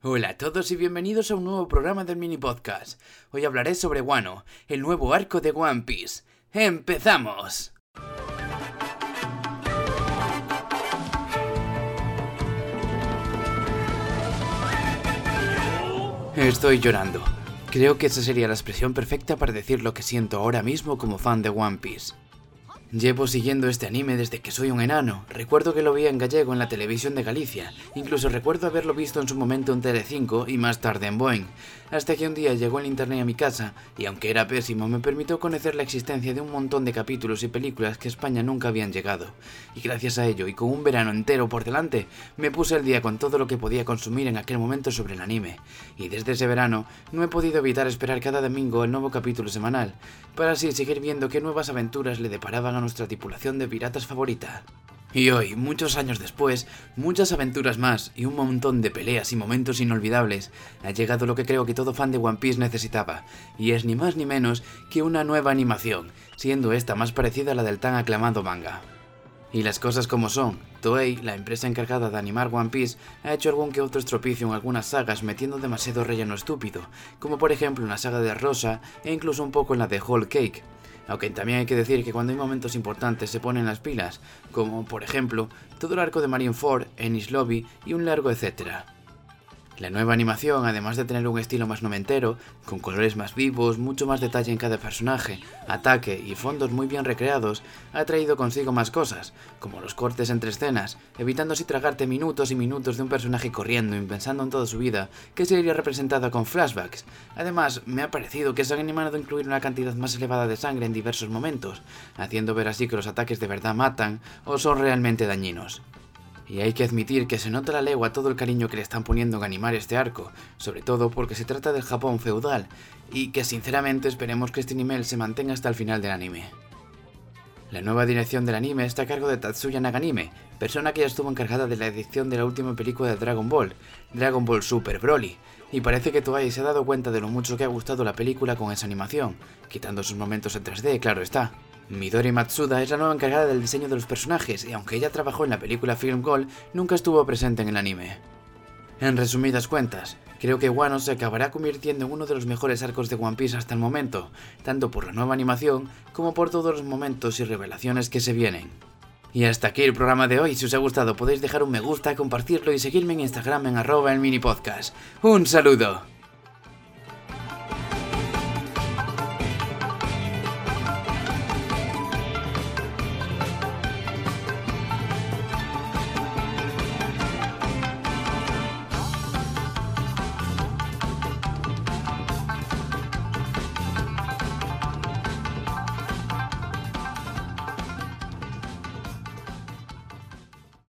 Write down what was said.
Hola a todos y bienvenidos a un nuevo programa del mini podcast. Hoy hablaré sobre Wano, el nuevo arco de One Piece. ¡Empezamos! Estoy llorando. Creo que esa sería la expresión perfecta para decir lo que siento ahora mismo como fan de One Piece. Llevo siguiendo este anime desde que soy un enano. Recuerdo que lo vi en gallego en la televisión de Galicia. Incluso recuerdo haberlo visto en su momento en Tele5 y más tarde en Boeing. Hasta que un día llegó el internet a mi casa y aunque era pésimo me permitió conocer la existencia de un montón de capítulos y películas que a España nunca habían llegado. Y gracias a ello y con un verano entero por delante, me puse al día con todo lo que podía consumir en aquel momento sobre el anime. Y desde ese verano no he podido evitar esperar cada domingo el nuevo capítulo semanal, para así seguir viendo qué nuevas aventuras le deparaban nuestra tripulación de piratas favorita. Y hoy, muchos años después, muchas aventuras más y un montón de peleas y momentos inolvidables, ha llegado lo que creo que todo fan de One Piece necesitaba, y es ni más ni menos que una nueva animación, siendo esta más parecida a la del tan aclamado manga. Y las cosas como son, Toei, la empresa encargada de animar One Piece, ha hecho algún que otro estropicio en algunas sagas metiendo demasiado relleno estúpido, como por ejemplo en la saga de Rosa e incluso un poco en la de Whole Cake, aunque también hay que decir que cuando hay momentos importantes se ponen las pilas, como por ejemplo todo el arco de Marineford, Ennis Lobby y un largo etcétera. La nueva animación, además de tener un estilo más noventero, con colores más vivos, mucho más detalle en cada personaje, ataque y fondos muy bien recreados, ha traído consigo más cosas, como los cortes entre escenas, evitando así tragarte minutos y minutos de un personaje corriendo y pensando en toda su vida, que sería representada con flashbacks. Además, me ha parecido que se han animado a incluir una cantidad más elevada de sangre en diversos momentos, haciendo ver así que los ataques de verdad matan o son realmente dañinos. Y hay que admitir que se nota la legua todo el cariño que le están poniendo en animar este arco, sobre todo porque se trata del Japón feudal, y que sinceramente esperemos que este nivel se mantenga hasta el final del anime. La nueva dirección del anime está a cargo de Tatsuya Naganime, persona que ya estuvo encargada de la edición de la última película de Dragon Ball, Dragon Ball Super Broly, y parece que Toei se ha dado cuenta de lo mucho que ha gustado la película con esa animación, quitando sus momentos en 3D, claro está. Midori Matsuda es la nueva encargada del diseño de los personajes y aunque ella trabajó en la película Film Gold, nunca estuvo presente en el anime. En resumidas cuentas, creo que Wano se acabará convirtiendo en uno de los mejores arcos de One Piece hasta el momento, tanto por la nueva animación como por todos los momentos y revelaciones que se vienen. Y hasta aquí el programa de hoy, si os ha gustado podéis dejar un me gusta, compartirlo y seguirme en Instagram en arroba el mini podcast. ¡Un saludo!